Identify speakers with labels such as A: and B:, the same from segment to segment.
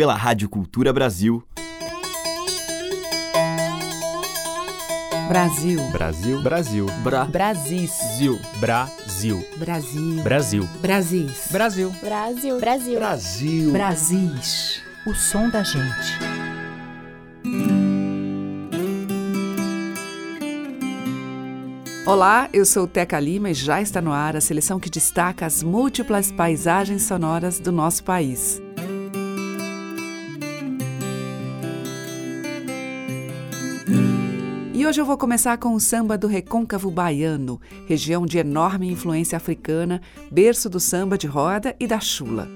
A: pela Rádio Cultura Brasil.
B: Brasil.
C: Brasil. Brasil.
D: Bra.
B: Brasis.
D: Zil.
C: Brasil.
B: Brasil.
C: Brasil.
B: Brasis.
C: Brasil.
E: Brasil. Brasil.
F: Brasil.
B: Brasis. O som da gente. Olá, eu sou Teca Lima e já está no ar a seleção que destaca as múltiplas paisagens sonoras do nosso país. Hoje eu vou começar com o samba do Recôncavo Baiano, região de enorme influência africana, berço do samba de roda e da chula.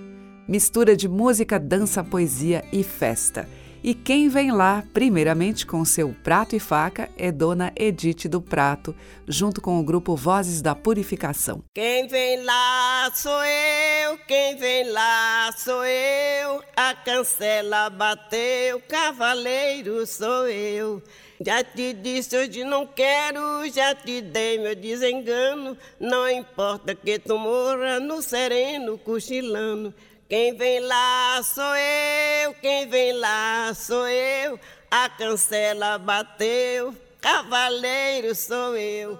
B: Mistura de música, dança, poesia e festa. E quem vem lá, primeiramente com seu prato e faca, é Dona Edith do Prato, junto com o grupo Vozes da Purificação.
G: Quem vem lá sou eu, quem vem lá sou eu, a cancela bateu, cavaleiro sou eu. Já te disse hoje não quero, já te dei meu desengano. Não importa que tu morra no sereno cochilando. Quem vem lá sou eu, quem vem lá sou eu. A cancela bateu, cavaleiro sou eu.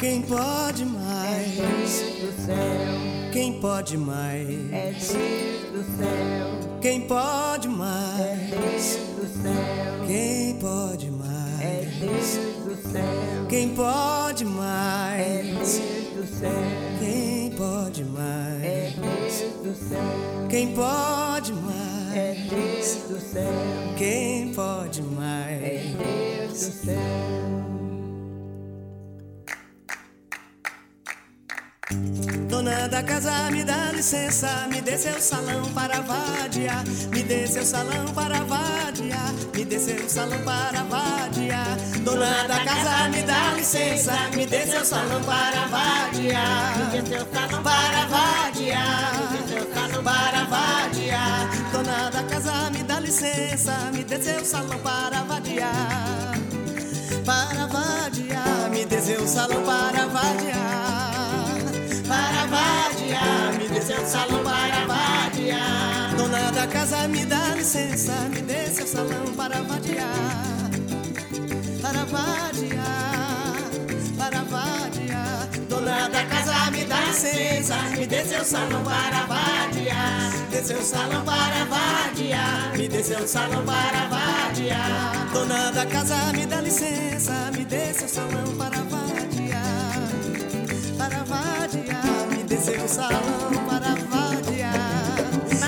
H: Quem pode mais?
G: É do céu,
H: Quem pode mais?
G: é Deus do céu,
H: Quem pode
G: é
H: mais?
G: Deus do céu,
H: Quem pode
G: é
H: mais?
G: Deus do céu,
H: Quem pode
G: é
H: mais?
G: Deus do céu,
H: Quem pode
G: é
H: mais?
G: Deus do céu,
H: Quem pode
G: é
H: mais?
G: Deus do céu,
H: Quem pode
G: é
H: mais?
G: Deus do céu.
H: Da casa, me dá licença, me dê seu salão para vadiar, me dê seu salão para vadiar, me dê seu salão para vadiar. Dona da casa, me dá licença, me dê seu salão para vadiar, para vadiar, para vadiar. Dona da casa, me dá licença, me dê seu salão para vadiar, para vadiar, me dê seu salão para vadiar para vadiar, me dê seu salão para vadiar. Dona da casa, me dá licença, me dê seu salão para vadiar, para vadiar, para vadiar. Dona da casa, me dá licença, me dê seu salão para vadiar, dê seu salão para vadiar, me dê seu salão para vadiar. Dona da casa, me dá licença, me dê seu salão para salão para vadiar,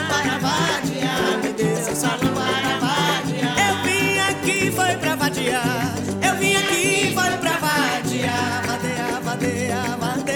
H: para vadiar, me dê seu salão para vadiar. Eu vim aqui foi pra vadiar, eu vim aqui foi pra vadiar, vadeia, vadeia, vadeia,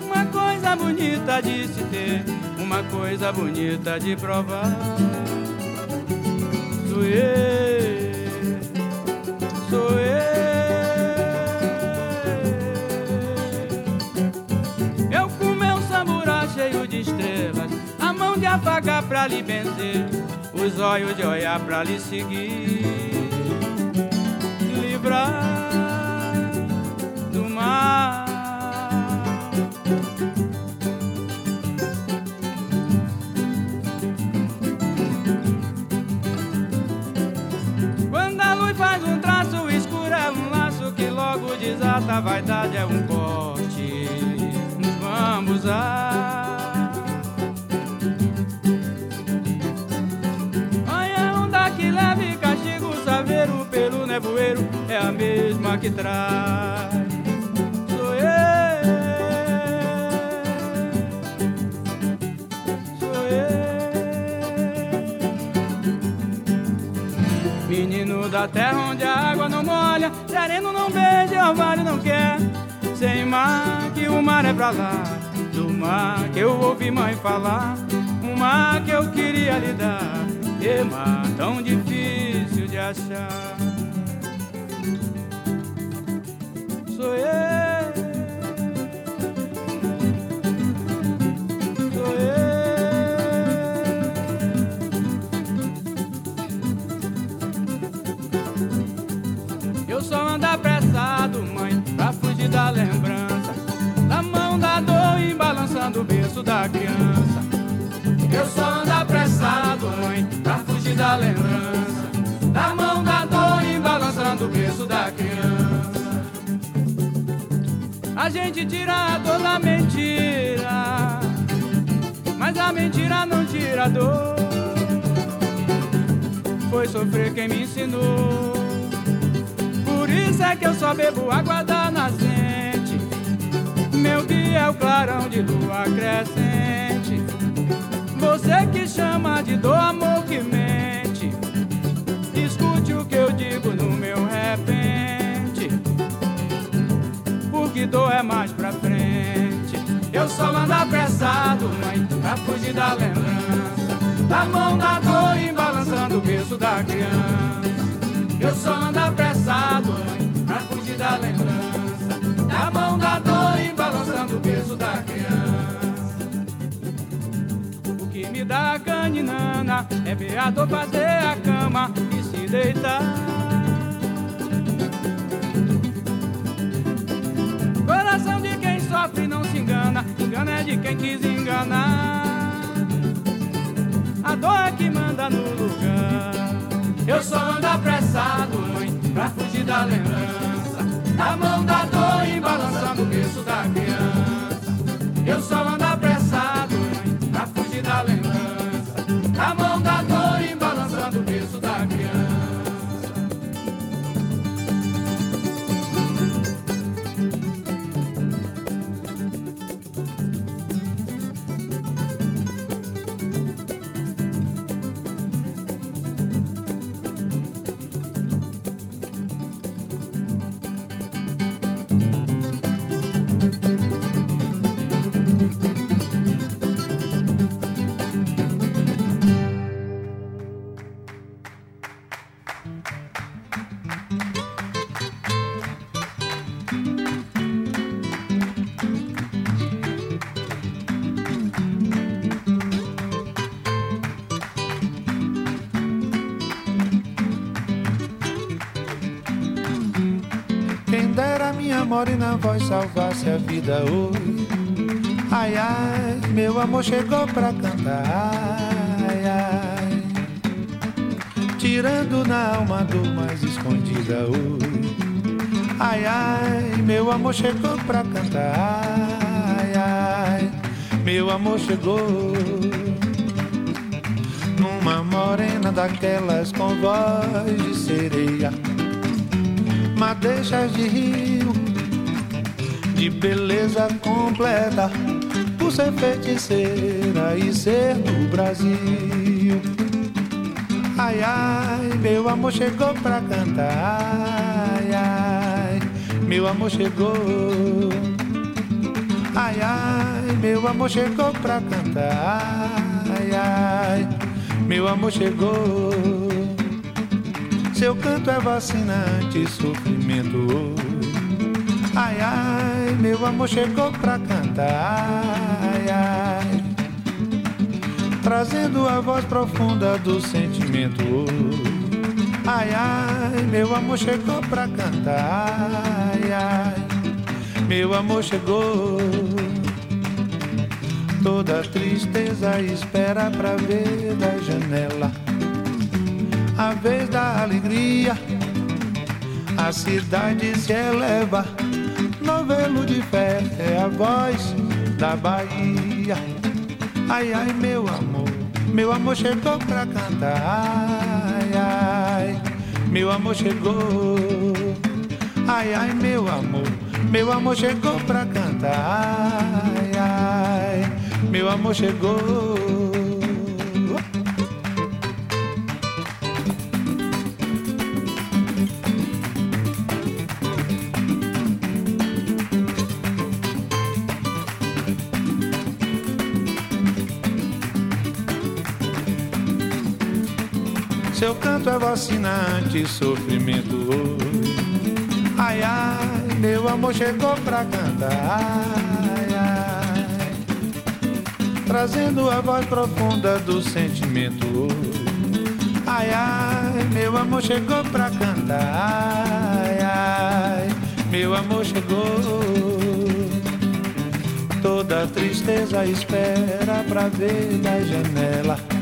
D: uma coisa bonita de se ter, uma coisa bonita de provar. Sou eu, sou eu. Eu com meu samburá cheio de estrelas, a mão de afagar pra lhe benzer, os olhos de olhar pra lhe seguir, livrar a vaidade é um corte. Vamos a Olha onda que leve castigo, saveiro pelo nevoeiro é a mesma que traz. Mãe falar, um mar que eu queria lhe dar, e mar tão difícil de achar. Ensinou. Por isso é que eu só bebo água da nascente. Meu guia é o clarão de lua crescente. Você que chama de dor, amor que mente. Escute o que eu digo no meu repente. Porque dor é mais pra frente. Eu só ando apressado, mãe, pra fugir da lembrança. Da mão da dor e balançando o berço da criança. Eu só ando apressado, pra fugir da lembrança. Da mão da dor e balançando o peso da criança. O que me dá caninana é ver a dor fazer a cama e se deitar. Coração de quem sofre não se engana, engana é de quem quis enganar. A dor é que manda no lugar. Eu só ando apressado, mãe, pra fugir da lembrança. A mão da dor e balançando o berço da criança.
I: Vida hoje. Ai, ai, meu amor chegou pra cantar. Ai, ai, tirando na alma do mais escondida hoje. Ai, ai, meu amor chegou pra cantar. Ai, ai, meu amor chegou. Numa morena daquelas com voz de sereia. Madeixas de rio de beleza completa, por ser feiticeira e ser do Brasil. Ai, ai, meu amor chegou pra cantar. Ai, ai, meu amor chegou. Ai, ai, meu amor chegou pra cantar. Ai, ai, meu amor chegou. Seu canto é vacinante, sofrimento. Ai, ai, meu amor chegou pra cantar. Ai, ai, trazendo a voz profunda do sentimento. Ai, ai, meu amor chegou pra cantar. Ai, ai, meu amor chegou. Toda tristeza espera pra ver da janela. A vez da alegria, a cidade se eleva. Novelo de fé é a voz da Bahia. Ai, ai, meu amor, meu amor chegou pra cantar. Ai, ai, meu amor chegou. Ai, ai, meu amor, meu amor chegou pra cantar. Ai, ai, meu amor chegou. É vacinante, sofrimento. Ai, ai, meu amor chegou pra cantar. Ai, ai, trazendo a voz profunda do sentimento. Ai, ai, meu amor chegou pra cantar. Ai, ai, meu amor chegou. Toda tristeza espera pra ver da janela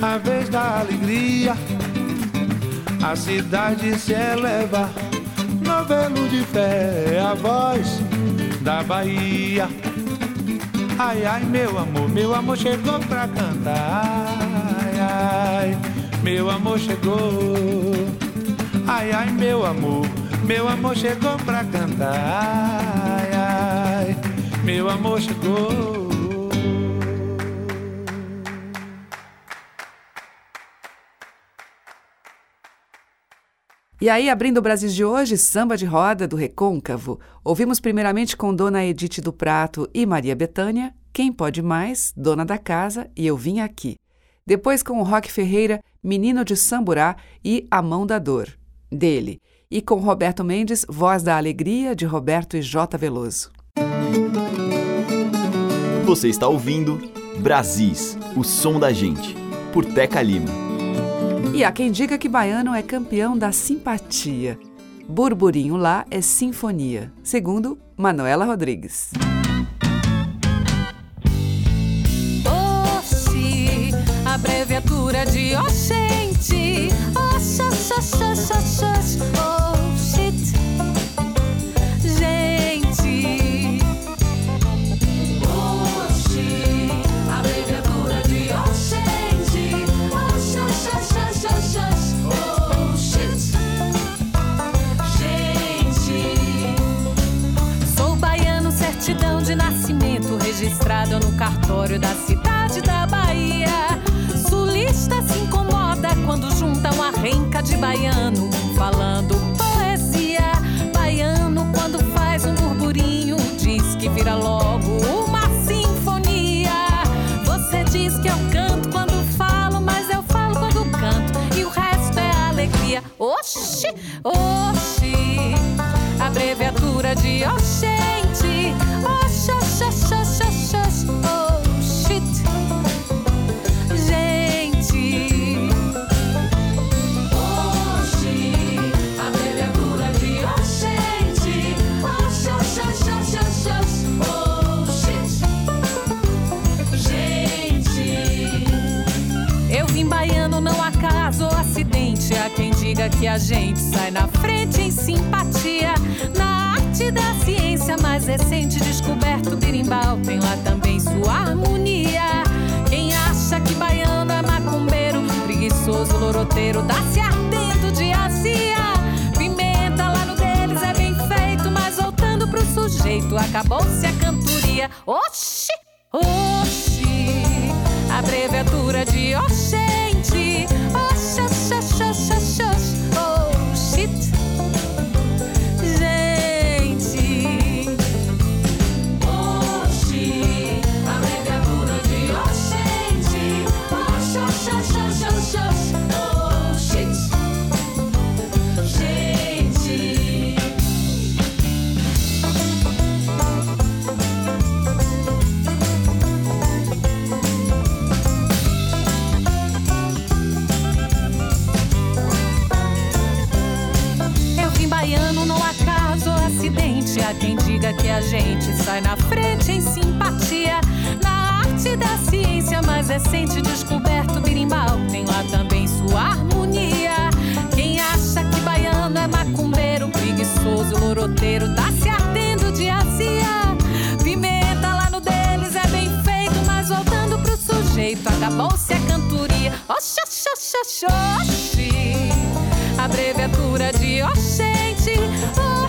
I: a vez da alegria, a cidade se eleva. Novelo de fé é a voz da Bahia. Ai, ai, meu amor, meu amor chegou pra cantar. Ai, ai, meu amor chegou. Ai, ai, meu amor, meu amor chegou pra cantar. Ai, ai, meu amor chegou.
B: E aí, abrindo o Brasil de hoje, samba de roda do Recôncavo. Ouvimos primeiramente com Dona Edith do Prato e Maria Betânia, Quem Pode Mais, Dona da Casa e Eu Vim Aqui. Depois com o Roque Ferreira, Menino de Samburá e A Mão da Dor, dele. E com Roberto Mendes, Voz da Alegria, de Roberto e J. Veloso.
A: Você está ouvindo Brasis, o som da gente, por Teca Lima.
B: E há quem diga que baiano é campeão da simpatia. Burburinho lá é sinfonia, segundo Manuela Rodrigues.
F: Oxi, abreviatura de oxente. Oxa, oxa, oxa, oxa, oh registrado no cartório da cidade da Bahia. Sulista se incomoda quando junta uma renca de baiano falando poesia. Baiano, quando faz um burburinho, diz que vira logo uma sinfonia. Você diz que eu canto quando falo, mas eu falo quando canto. E o resto é alegria. Oxi, oxi, abreviatura de oxente. Que a gente sai na frente em simpatia. Na arte da ciência mais recente, descoberto birimbau tem lá também sua harmonia. Quem acha que baiano é macumbeiro, preguiçoso, loroteiro, dá-se ardendo de azia. Pimenta lá no deles é bem feito, mas voltando pro sujeito, acabou-se a cantoria. Oxi, oxi, abreviatura de oxente. Diga que a gente sai na frente em simpatia. Na arte da ciência mais recente, descoberto birimbau tem lá também sua harmonia. Quem acha que baiano é macumbeiro, preguiçoso, loroteiro, tá se ardendo de azia. Pimenta lá no deles é bem feito, mas voltando pro sujeito, acabou-se a cantoria. Oxa, oxa, oxa, oxi. Abreviatura de oxente. Oxa,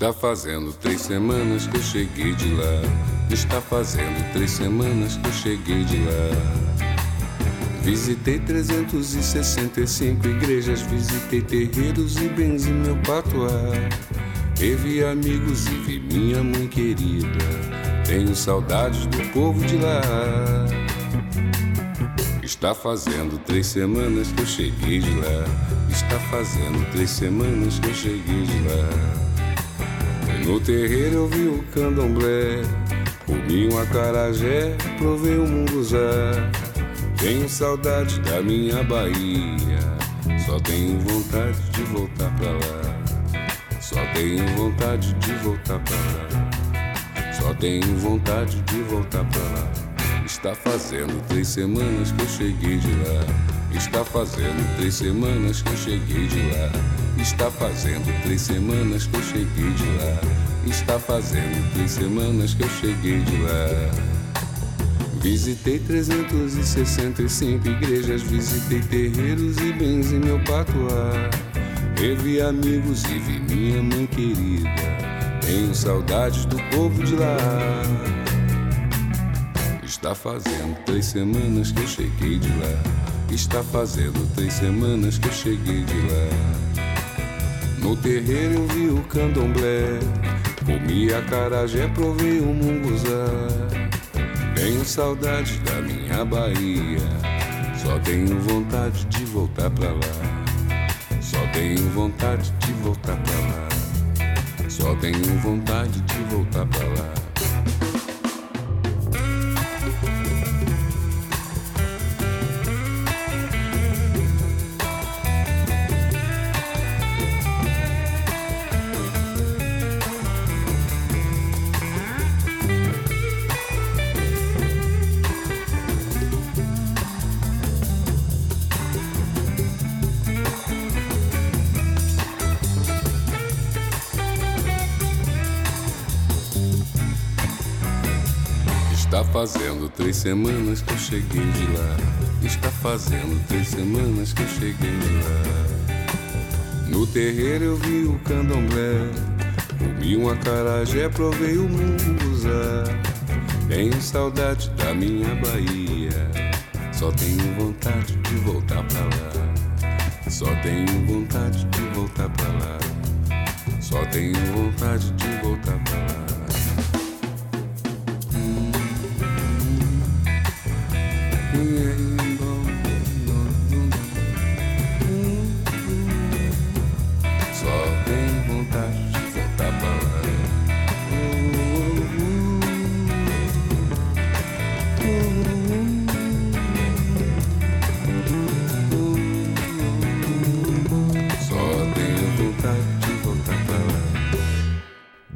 J: Está fazendo três semanas que eu cheguei de lá. Está fazendo três semanas que eu cheguei de lá. Visitei 365 igrejas, visitei terreiros e benzi meu patuá. Revi amigos e vi minha mãe querida. Tenho saudades do povo de lá. Está fazendo três semanas que eu cheguei de lá. Está fazendo três semanas que eu cheguei de lá. No terreiro eu vi o candomblé, comi um acarajé, provei o munguzá. Tenho saudade da minha Bahia, só tenho vontade de voltar pra lá. Só tenho vontade de voltar pra lá. Só tenho vontade de voltar pra lá. Está fazendo três semanas que eu cheguei de lá. Está fazendo três semanas que eu cheguei de lá. Está fazendo três semanas que eu cheguei de lá. Está fazendo três semanas que eu cheguei de lá. Visitei 365 igrejas, visitei terreiros e benzi meu patuá. Revi amigos e vi minha mãe querida. Tenho saudades do povo de lá. Está fazendo três semanas que eu cheguei de lá. Está fazendo três semanas que eu cheguei de lá. No terreiro eu vi o candomblé. Comi acarajé, provei o munguzá. Tenho saudade da minha Bahia. Só tenho vontade de voltar pra lá. Só tenho vontade de voltar pra lá. Só tenho vontade de voltar pra lá. Três semanas que eu cheguei de lá. Está fazendo três semanas que eu cheguei de lá. No terreiro eu vi o candomblé. Comi um acarajé, provei o munguzá. Tenho saudade da minha Bahia. Só tenho vontade de voltar pra lá. Só tenho vontade de voltar pra lá. Só tenho vontade de voltar pra lá.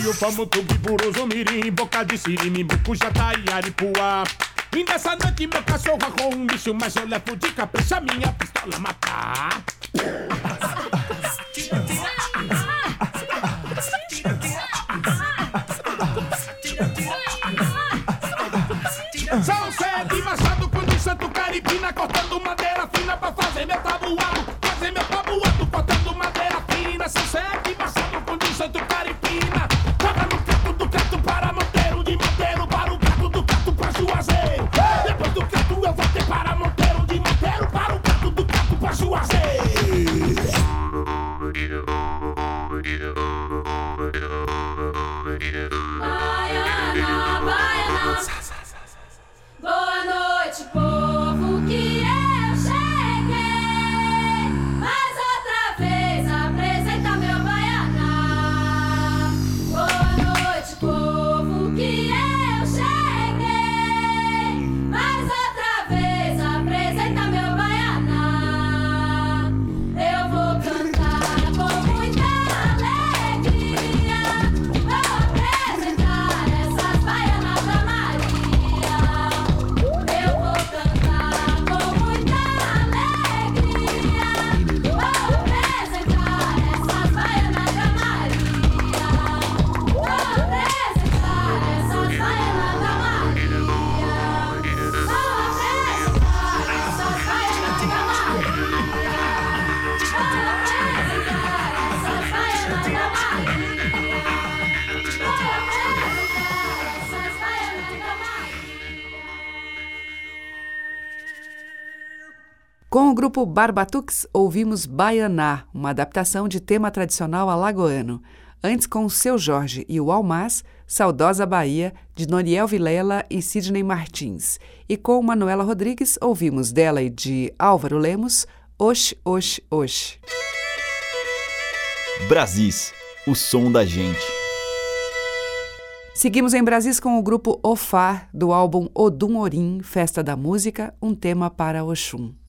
K: Ó, veio pra Mutubi, Buruzo, Mirim, Boca de Sirim, Bucujá, e Aripuá. E nessa noite meu cachorro arrou um bicho, mas eu levo de capricha minha pistola matar. Com o
B: grupo Barbatux, ouvimos Baianá, uma adaptação de tema tradicional alagoano. Antes, com o Seu Jorge e o Almaz, Saudosa Bahia, de Noriel Vilela e Sidney Martins. E com Manuela Rodrigues, ouvimos dela e de Álvaro Lemos, Oxe, Oxe, Oxe.
A: Brasis, o som da gente.
B: Seguimos em Brasis com o grupo Ofá, do álbum Odum Orim, Festa da Música, um tema para Oxum.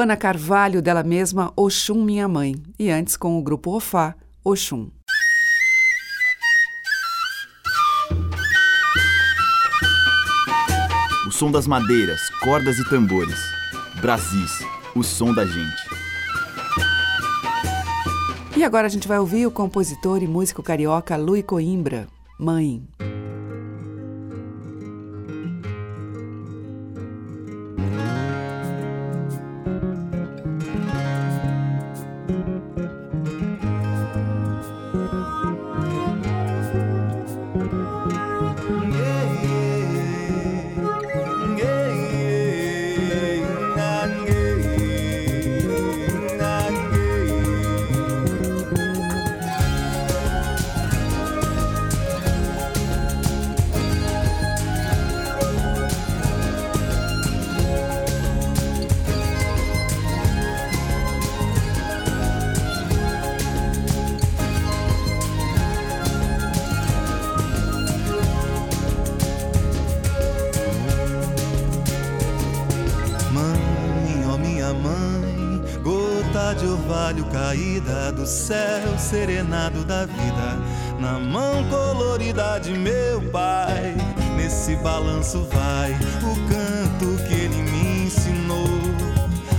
B: Luana Carvalho, dela mesma, Oxum Minha Mãe. E antes com o grupo Ofá, Oxum.
A: O som das madeiras, cordas e tambores. Brasis, o som da gente.
B: E agora a gente vai ouvir o compositor e músico carioca Lui Coimbra. Mãe,
I: caída do céu serenado da vida, na mão colorida de meu pai. Nesse balanço vai o canto que ele me ensinou.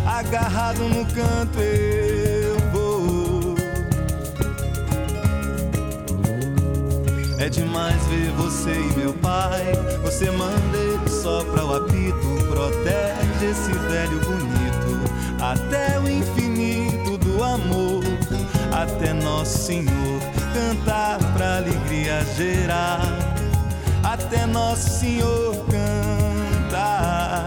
I: Agarrado no canto eu vou. É demais ver você e meu pai. Você manda ele só pra o apito. Protege esse velho bonito. Até o infinito. Até Nosso Senhor cantar pra alegria gerar. Até Nosso Senhor cantar.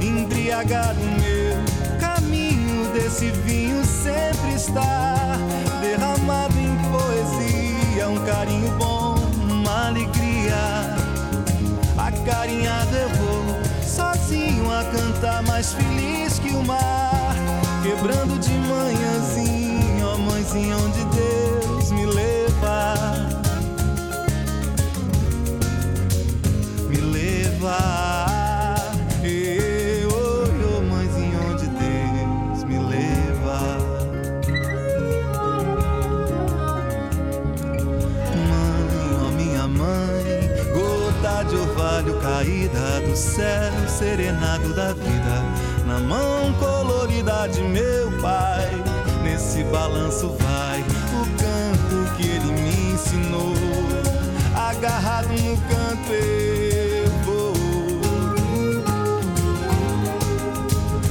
I: Embriagado meu caminho desse vinho sempre está derramado em poesia, um carinho bom, uma alegria. Acarinhado eu vou, sozinho a cantar, mais feliz que o mar, quebrando de manhãzinha, ó mãezinha, onde Deus me leva. Me leva. Caída do céu serenado da vida, na mão colorida de meu pai. Nesse balanço vai o canto que ele me ensinou. Agarrado no canto eu vou.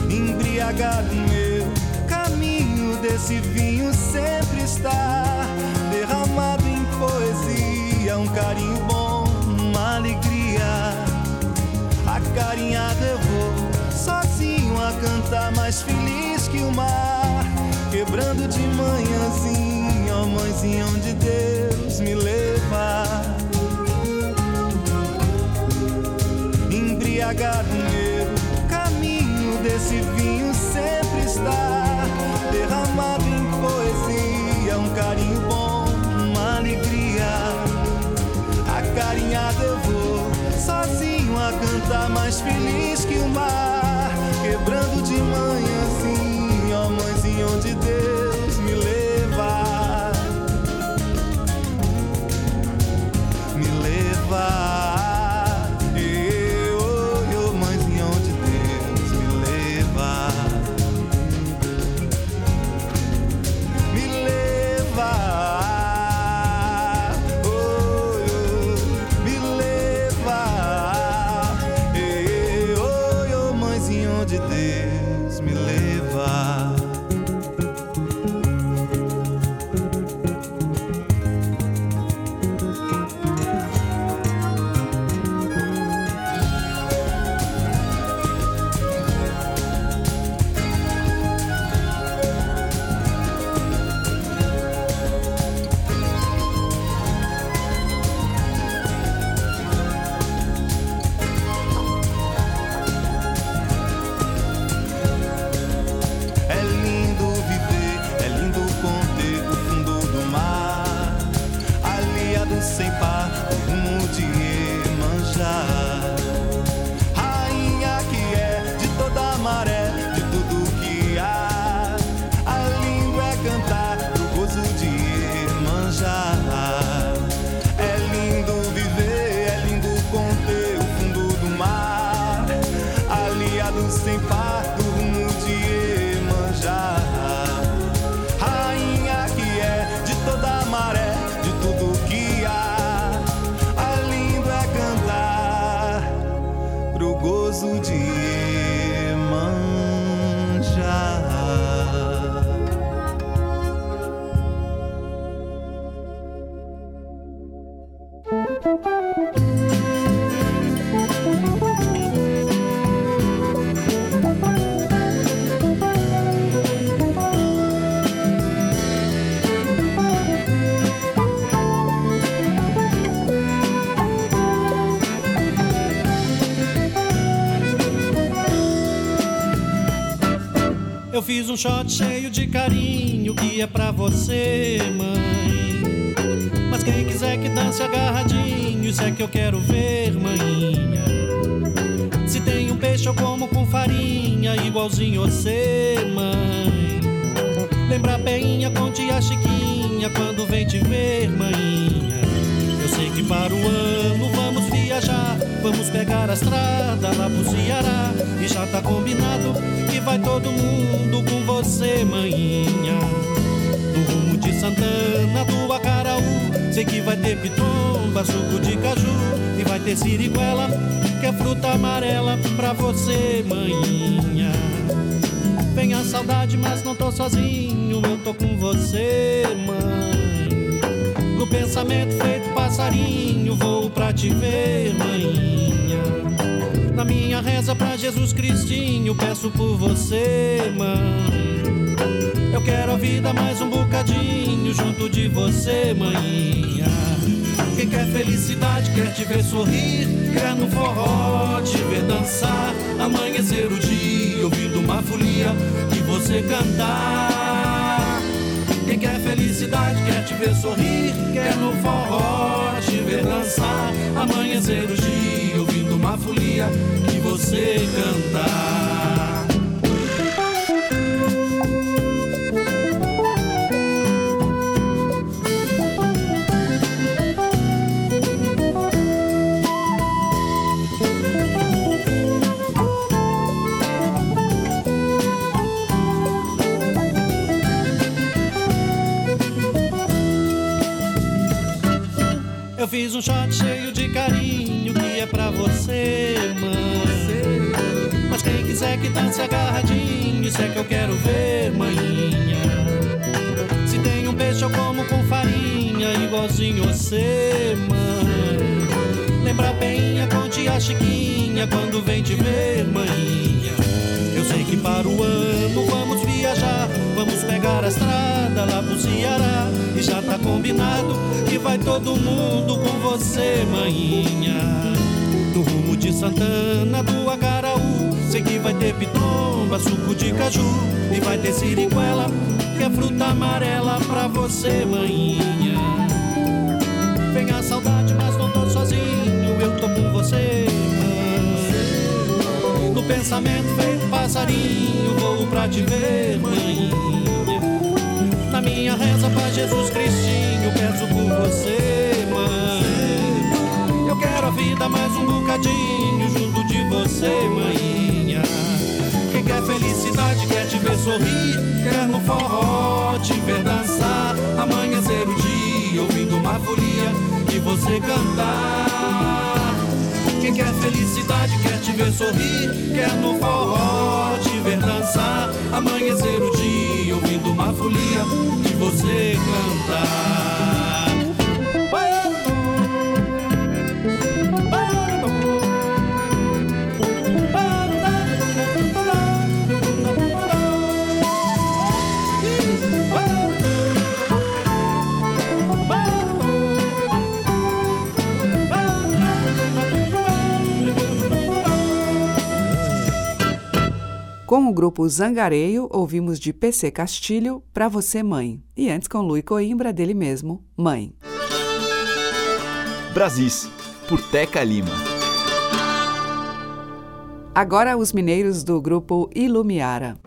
I: Embriagado meu caminho desse vinho sempre está derramado em poesia, um carinho bom, uma alegria. Acarinhado eu vou, sozinho a cantar, mais feliz o mar, quebrando de manhãzinha, ó mãezinha onde Deus me leva. Embriagado meu, caminho desse vinho sempre está derramado em poesia, um carinho bom, uma alegria. Acarinhado eu vou, sozinho a cantar, mais feliz que o mar, quebrando de manhãzinha,
L: fiz um shot cheio de carinho que é pra você, mãe. Mas quem quiser que dance agarradinho, isso é que eu quero ver, maninha. Se tem um peixe eu como com farinha, igualzinho você, mãe. Lembra a peinha com tia Chiquinha quando vem te ver, maninha. Eu sei que para o ano vamos viajar, vamos pegar a estrada lá pro Ceará. E já tá combinado que vai todo mundo com você, maninha. Do rumo de Santana, do Acaraú, sei que vai ter pitomba, suco de caju. E vai ter siriguela, que é fruta amarela pra você, maninha. Vem a saudade, mas não tô sozinho, eu tô com você, mãe. No pensamento feito passarinho, vou pra te ver, maninha. Na minha reza pra Jesus Cristinho, peço por você, mãe. Eu quero a vida mais um bocadinho junto de você, maninha. Quem quer felicidade, quer te ver sorrir, quer no forró te ver dançar, amanhecer o dia ouvindo uma folia e você cantar. Quer felicidade, quer te ver sorrir, quer no forró te ver dançar, amanhecer o dia ouvindo uma folia e você cantar. Eu fiz um shot cheio de carinho que é pra você, mãe. Mas quem quiser que dance agarradinho, isso é que eu quero ver, maninha. Se tem um peixe eu como com farinha, igualzinho você, mãe. Lembra a peinha com tia Chiquinha quando vem te ver, maninha. Eu sei que para o ano vamos Vamos pegar a estrada lá pro Ceará. E já tá combinado que vai todo mundo com você, maninha. No rumo de Santana do Acaraú. Sei que vai ter pitomba, suco de caju. E vai ter siriguela, que é fruta amarela pra você, maninha. Vem a saudade, mas não tô sozinho. Eu tô com você, mãe. No pensamento feito passarinho, vou pra te ver, mãe. Na minha reza pra Jesus Cristinho, peço por você, mãe. Eu quero a vida mais um bocadinho junto de você, mãinha. Quem quer felicidade, quer te ver sorrir, quer no forró te ver dançar, amanhecer o dia ouvindo uma folia e você cantar. Quem quer felicidade, quer te ver sorrir, quer no forró te ver dançar, amanhecer o dia ouvindo uma folia e você cantar.
M: Com o grupo Zangareio, ouvimos de PC Castilho Pra Você Mãe. E antes com Lui Coimbra, dele mesmo, Mãe.
A: Brasis, por Teca Lima.
M: Agora os mineiros do grupo Ilumiara.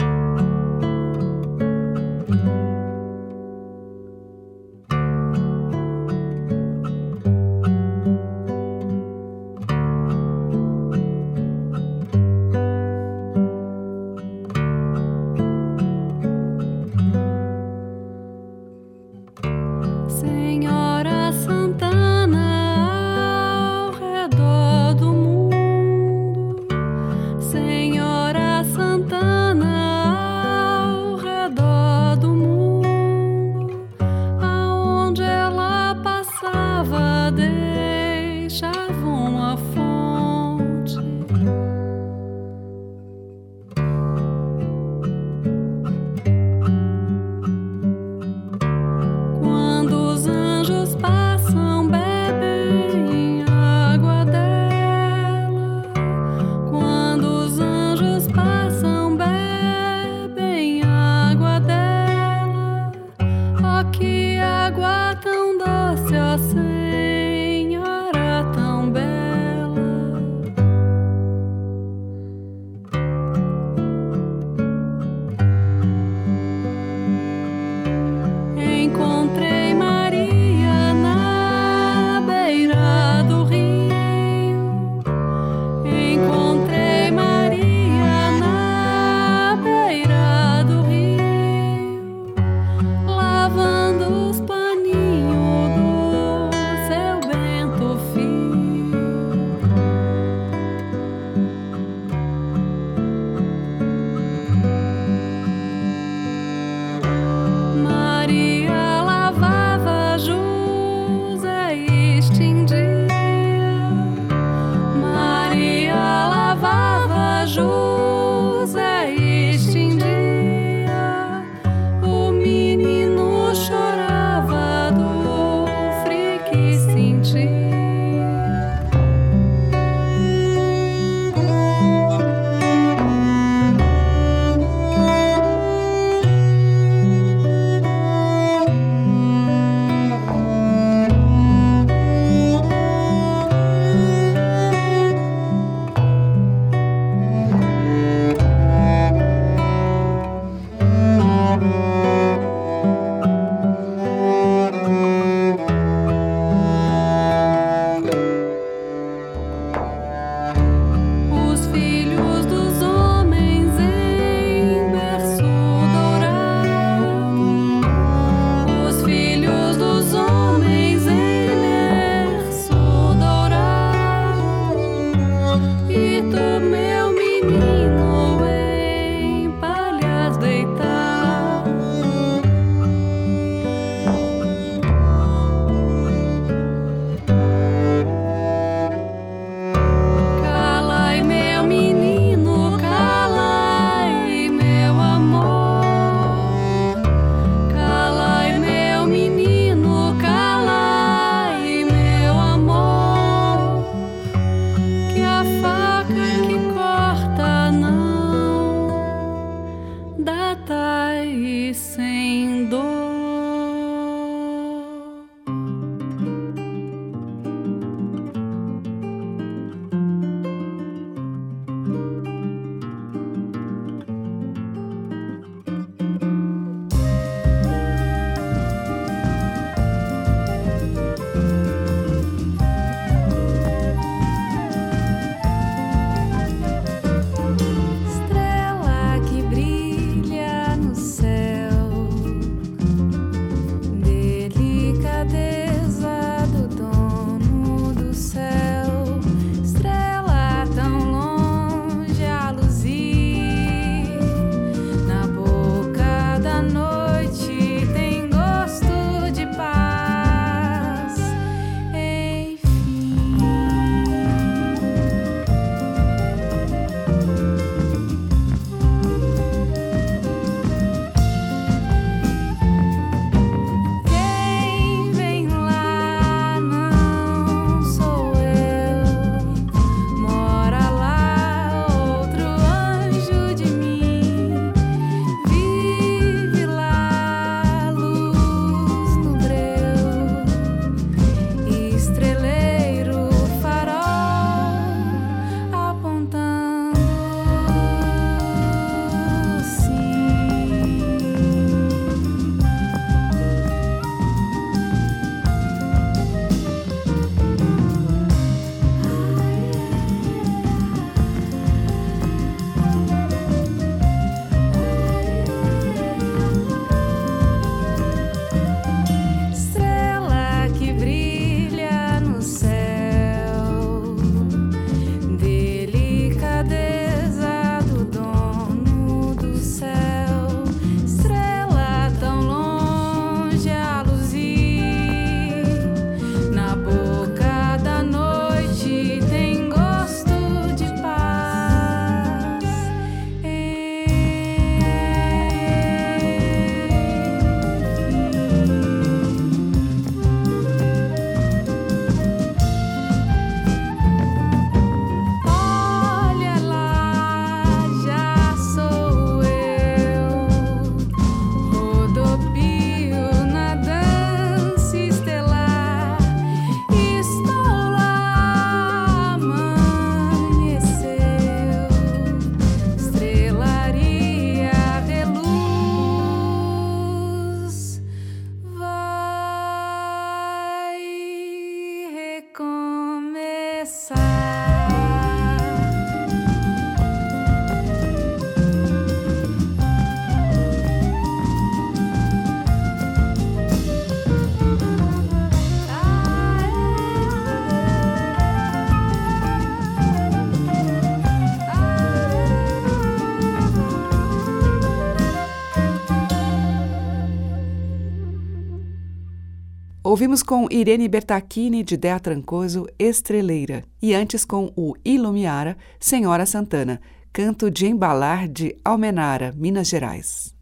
B: Ouvimos com Irene Bertacchini de Dea Trancoso, Estreleira, e antes com o Ilumiara, Senhora Santana, canto de embalar de Almenara, Minas Gerais.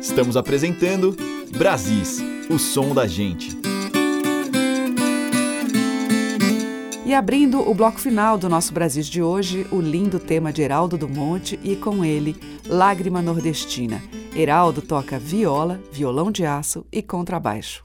A: Estamos apresentando Brasis, o som da gente.
B: E abrindo o bloco final do nosso Brasis de hoje, o lindo tema de Heraldo do Monte e com ele, Lágrima Nordestina. Heraldo toca viola, violão de aço e contrabaixo.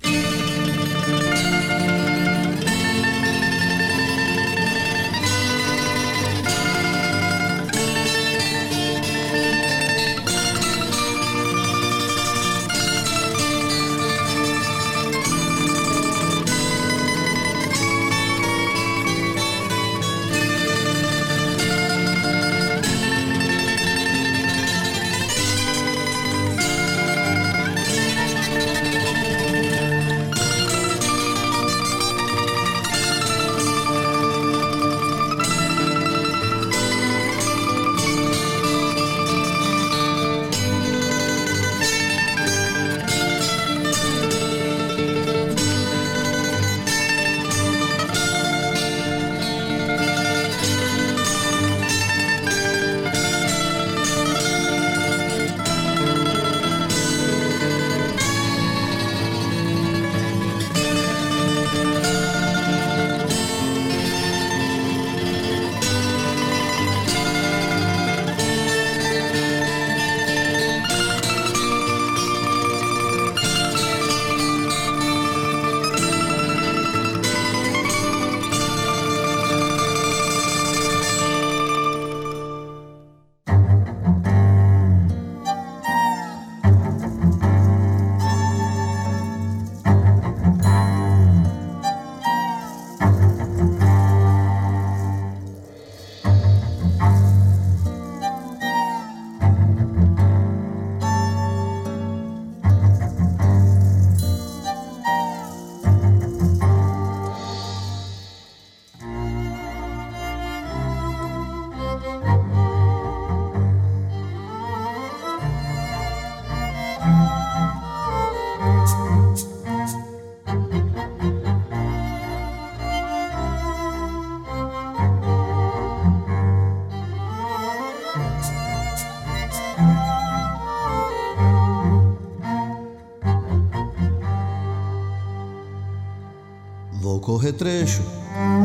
N: Correr trecho,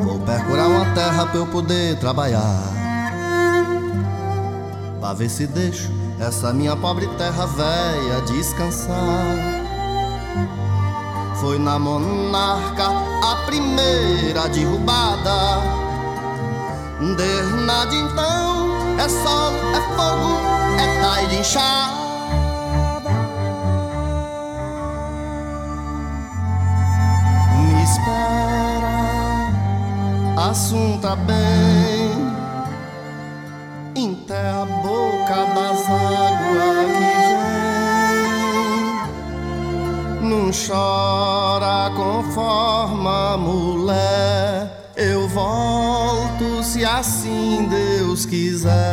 N: vou percurar uma terra pra eu poder trabalhar. Pra ver se deixo essa minha pobre terra velha descansar. Foi na monarca a primeira derrubada. Desde então é sol, é fogo, é tai de. Assunta bem, até a boca das águas que vem. Não chora conforme a mulher, eu volto se assim Deus quiser.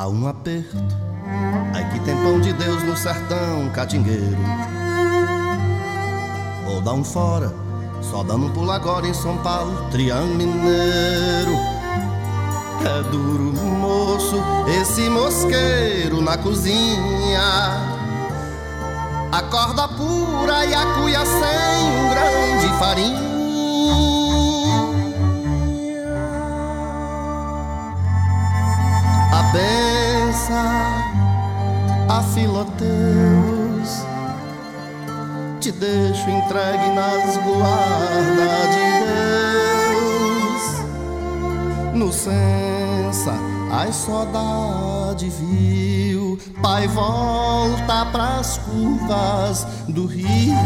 N: Tá um aperto. Ai que tem pão de Deus no sertão catingueiro. Vou dar um fora, só dando um pulo agora em São Paulo, Triângulo Mineiro. É duro, moço, esse mosqueiro na cozinha. A corda pura e a cuia sem um grão de farinha. Benção a filoteus te deixo entregue nas guardas de Deus. No sensa, ai saudade viu, pai volta pras curvas do rio.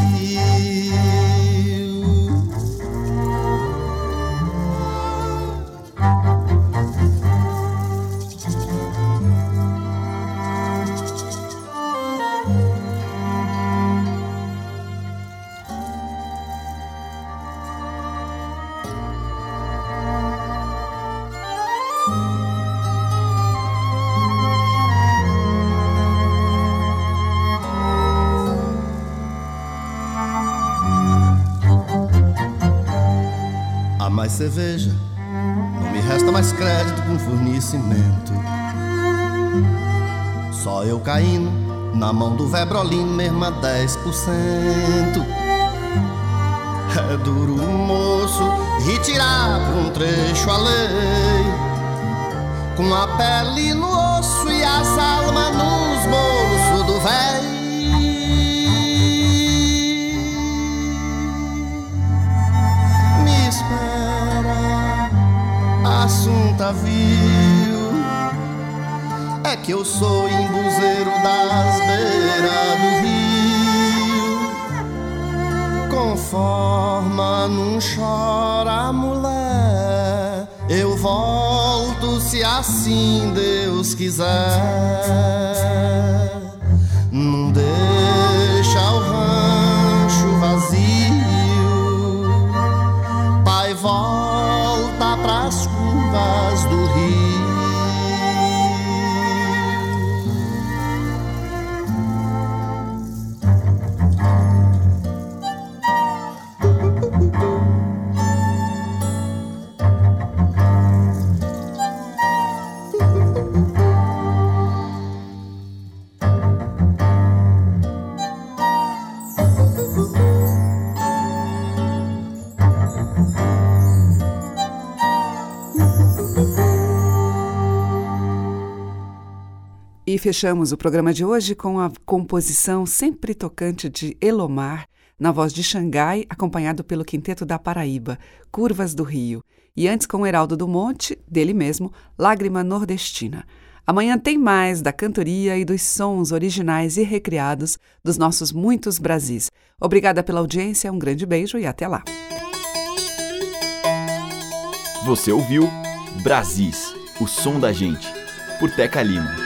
N: Com fornecimento. Só eu caindo na mão do Vebrolino, mesmo a 10%. É duro, moço, retirar por um trecho a lei. Com a pele no osso e que eu sou embuzeiro das beiras do rio. Conforma, não chora, mulher. Eu volto se assim Deus quiser.
B: E fechamos o programa de hoje com a composição sempre tocante de Elomar, na voz de Xangai, acompanhado pelo Quinteto da Paraíba, Curvas do Rio. E antes com Heraldo do Monte, dele mesmo, Lágrima Nordestina. Amanhã tem mais da cantoria e dos sons originais e recriados dos nossos muitos Brasis. Obrigada pela audiência, um grande beijo e até lá.
A: Você ouviu Brasis, o som da gente, por Teca Lima.